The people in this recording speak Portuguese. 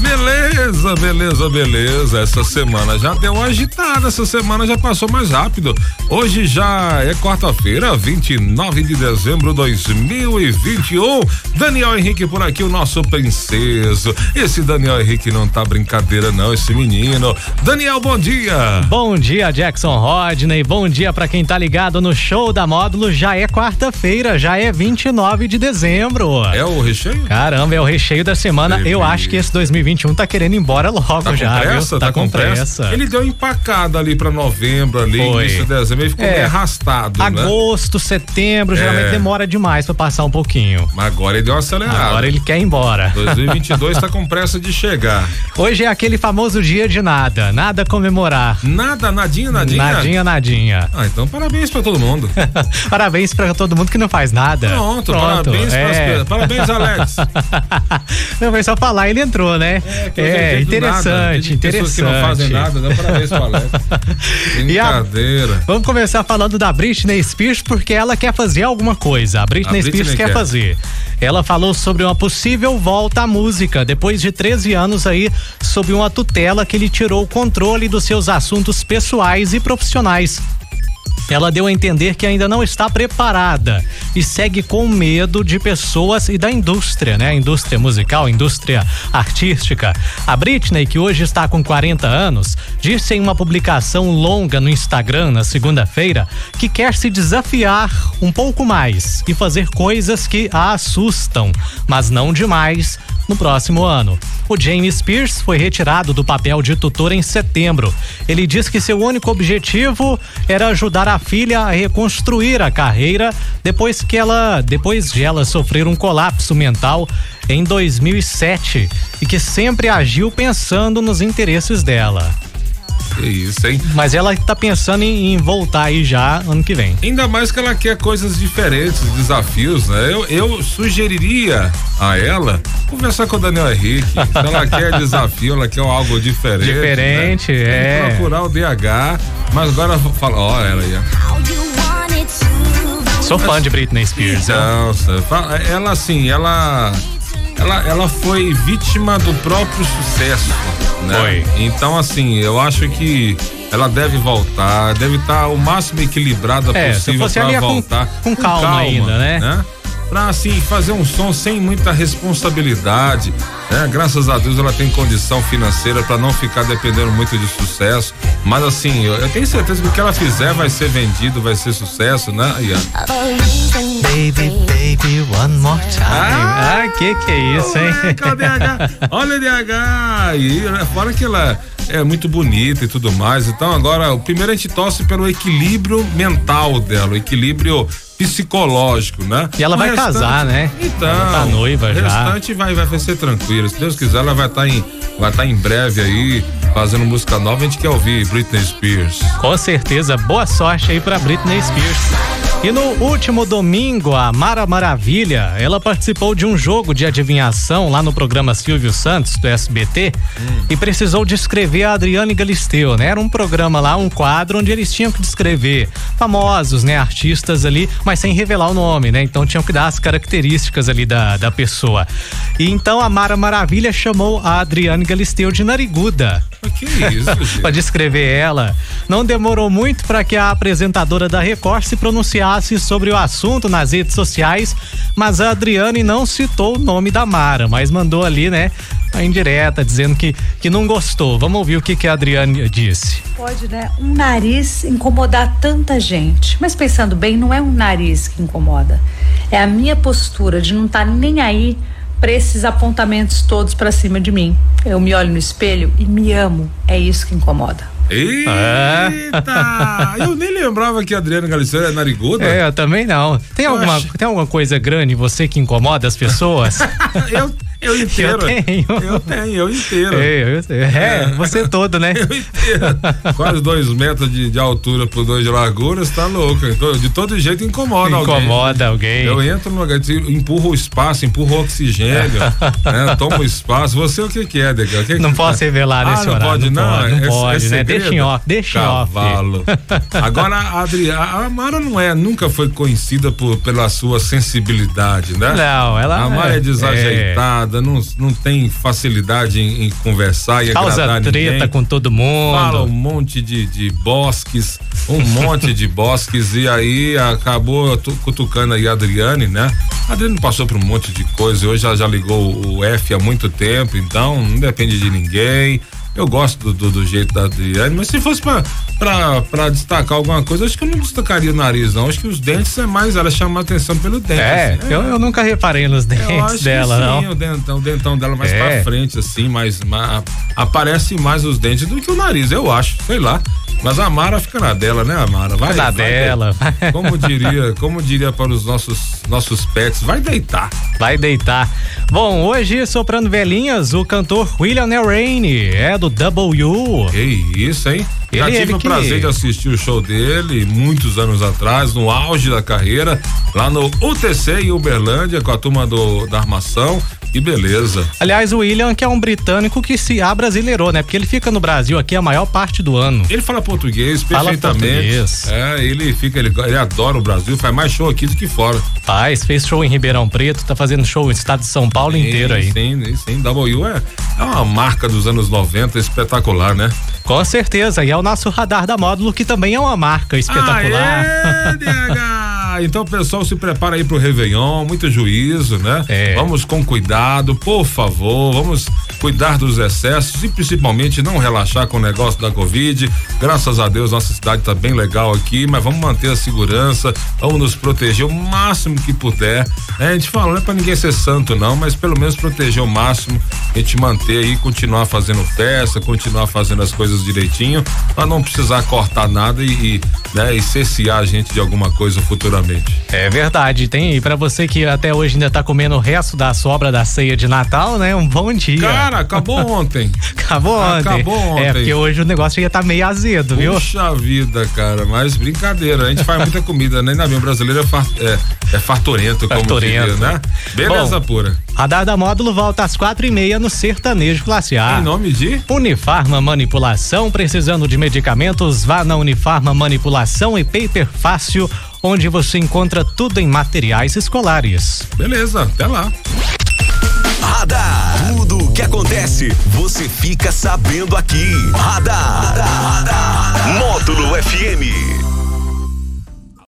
Beleza, beleza, beleza. Essa semana já deu uma agitada, essa semana já passou mais rápido. Hoje já é quarta-feira, 29 de dezembro de 2021. Daniel Henrique por aqui, o nosso princeso. Esse Daniel Henrique não tá brincadeira, não, esse menino. Daniel, bom dia. Bom dia, Jackson Rodney. Bom dia para quem tá ligado no show da Módulo. Já é quarta-feira, já é 29 de dezembro. É o recheio? Caramba, é o recheio da semana. Beleza. Eu acho que esse 2021 tá querendo ir embora logo Tá já, com pressa? viu? Tá, com pressa. Ele deu empacada ali pra novembro, ali, Foi. início de dezembro. Ele ficou É. meio arrastado, né? Agosto, setembro, geralmente É. demora demais pra passar um pouquinho. Mas agora ele deu uma acelerada. Agora ele quer ir embora. 2022 tá com pressa de chegar. Hoje é aquele famoso dia de nada, nada a comemorar. Nada, nadinha, nadinha. Nadinha, nadinha. Ah, então parabéns pra todo mundo. Parabéns pra todo mundo que não faz nada. Pronto, parabéns pras é. pe- parabéns, Alex. Não, foi só falar, ele entrou, né? É, nada. interessante, interessante. Pessoas que não fazem nada, dá parabéns Alex. E a- Brincadeira. Vamos começar falando da Britney Spears porque ela quer fazer alguma coisa. A Britney, A Britney Spears quer, quer. fazer. Ela falou sobre uma possível volta à música depois de 13 anos aí sob uma tutela que lhe tirou o controle dos seus assuntos pessoais e profissionais. Ela deu a entender que ainda não está preparada e segue com medo de pessoas e da indústria, né? A indústria musical, a indústria artística. A Britney, que hoje está com 40 anos, disse em uma publicação longa no Instagram na segunda-feira que quer se desafiar um pouco mais e fazer coisas que a assustam, mas não demais no próximo ano. O James Spears foi retirado do papel de tutor em setembro. Ele diz que seu único objetivo era ajudar a filha a reconstruir a carreira depois que ela, depois de ela sofrer um colapso mental em 2007 e que sempre agiu pensando nos interesses dela. Que isso, hein? Mas ela tá pensando em, em voltar aí já ano que vem. Ainda mais que ela quer coisas diferentes, desafios, né? Eu, eu sugeriria a ela conversar com o Daniel Henrique. Se ela quer desafio, ela quer algo diferente. Diferente, né? Tem que é. Procurar o DH, mas agora fala, ó, ela aí. ó. Sou fã de Britney Spears. Fala- ela assim, ela, ela, ela foi vítima do próprio sucesso, né? Foi. Então assim, eu acho que ela deve voltar, deve estar o máximo equilibrada É, se possível para ali, é com- voltar. com calma ainda, né? Pra assim fazer um som sem muita responsabilidade, né? Graças a Deus ela tem condição financeira para não ficar dependendo muito de sucesso. Mas assim, eu, eu tenho certeza que o que ela fizer vai ser vendido, vai ser sucesso, né, Ian? Baby, baby, one more time. Ah, que que é isso, hein? DH. Olha o DH. E né, fora que ela é muito bonita e tudo mais. Então, agora, o primeiro a gente torce pelo equilíbrio mental dela, o equilíbrio psicológico, né? E ela O vai casar, né? Então. Ela tá noiva o já. restante vai, vai ser tranquilo. Se Deus quiser, ela vai estar em, vai estar em breve aí fazendo música nova. A gente quer ouvir Britney Spears. Com certeza, boa sorte aí pra Britney Spears. E no último domingo, a Mara Maravilha, ela participou de um jogo de adivinhação lá no programa Silvio Santos, do SBT, e precisou descrever a Adriane Galisteu, né? Era um programa lá, um quadro onde eles tinham que descrever famosos, né? Artistas ali, mas sem revelar o nome, né? Então tinham que dar as características ali da, da pessoa. E então a Mara Maravilha chamou a Adriane Galisteu de nariguda. Que isso, gente? Para descrever ela. Não demorou muito para que a apresentadora da Record se pronunciasse sobre o assunto nas redes sociais, mas a Adriane não citou o nome da Mara, mas mandou ali, né, a indireta dizendo que, que não gostou. Vamos ouvir o que, que a Adriane disse. Pode, né? Um nariz incomodar tanta gente. Mas pensando bem, não é um nariz que incomoda. É a minha postura de não estar nem aí para esses apontamentos todos para cima de mim. Eu me olho no espelho e me amo. É isso que incomoda. Eita! Eu nem lembrava que a Adriana Galisteu era nariguda. É, eu também não. Tem alguma, tem alguma coisa grande em você que incomoda as pessoas? eu, Eu inteiro. Eu tenho. Eu tenho, eu inteiro. É, eu, é, é, você todo, né? Eu inteiro. Quase dois metros de, de altura por dois de largura, você tá louco. De todo jeito incomoda, incomoda alguém. alguém. Eu entro no lugar, empurro o espaço, empurro o oxigênio, né? Tomo o espaço. Você o que que é, Deca? Que não que posso revelar ah, nesse não horário. Pode, não, não, não é, pode, é né? Deixa em off, deixa em off. Cavalo. Agora, a Adriana, a Mara não é, nunca foi conhecida por, pela sua sensibilidade, né? Não, ela A Mara é, é desajeitada, é... Não, não tem facilidade em, em conversar e Causa agradar treta ninguém. com todo mundo. Fala um monte de, de bosques, um monte de bosques e aí acabou cutucando aí a Adriane, né? A Adriane passou por um monte de coisa, hoje ela já ligou o F há muito tempo, então não depende de ninguém. Eu gosto do, do, do, jeito da Adriane, mas se fosse pra, pra, pra destacar alguma coisa, acho que eu não destacaria o nariz, não. Acho que os dentes é mais, ela chama a atenção pelo dente. É, assim. eu, eu nunca reparei nos dentes dela, sim, não. O dentão, o dentão dela mais é. pra frente, assim, mais, mais. Aparece mais os dentes do que o nariz, eu acho, sei lá. Mas a Mara fica na dela, né, Amara? Vai na vai dela. Como diria, como diria para os nossos nossos pets, vai deitar. Vai deitar. Bom, hoje soprando velhinhas, o cantor William Neil Rainey é do W. Que isso, hein? Já Ele- tive ele o que- prazer de assistir o show dele muitos anos atrás, no auge da carreira, lá no UTC em Uberlândia, com a turma do, da armação. Que beleza. Aliás, o William, que é um britânico que se abrasileirou, né? Porque ele fica no Brasil aqui a maior parte do ano. Ele fala português Fala perfeitamente. português. É, ele fica, ele, ele adora o Brasil, faz mais show aqui do que fora. Faz, fez show em Ribeirão Preto, tá fazendo show no estado de São Paulo inteiro aí. Sim, sim. W é, é uma marca dos anos 90 espetacular, né? Com certeza, e é o nosso radar da módulo, que também é uma marca espetacular. Aê, DH! Então, pessoal, se prepara aí pro Réveillon, muito juízo, né? É. Vamos com cuidado, por favor, vamos cuidar dos excessos e principalmente não relaxar com o negócio da Covid. Graças a Deus, nossa cidade tá bem legal aqui, mas vamos manter a segurança, vamos nos proteger o máximo que puder. né? A gente fala, não é pra ninguém ser santo, não, mas pelo menos proteger o máximo, a gente manter aí, continuar fazendo festa, continuar fazendo as coisas direitinho, pra não precisar cortar nada e, e, né, e cessear a gente de alguma coisa futuramente. É verdade, tem e pra você que até hoje ainda tá comendo o resto da sobra da ceia de Natal, né? Um bom dia. Cara, acabou ontem. acabou ontem. acabou ontem. É, porque hoje o negócio ia tá meio azedo, viu? Puxa vida, cara, mas brincadeira, a gente faz muita comida, né? Na minha brasileira é, far, é, é fartorento, como Fartorento. diria, né? Beleza Bom, pura. Radar da Módulo volta às quatro e meia no Sertanejo Classe A. Em nome de Unifarma Manipulação, precisando de medicamentos, vá na Unifarma Manipulação e Paper Fácil, onde você encontra tudo em materiais escolares. Beleza, até lá. Radar. Que acontece, você fica sabendo aqui. Radar. Módulo FM.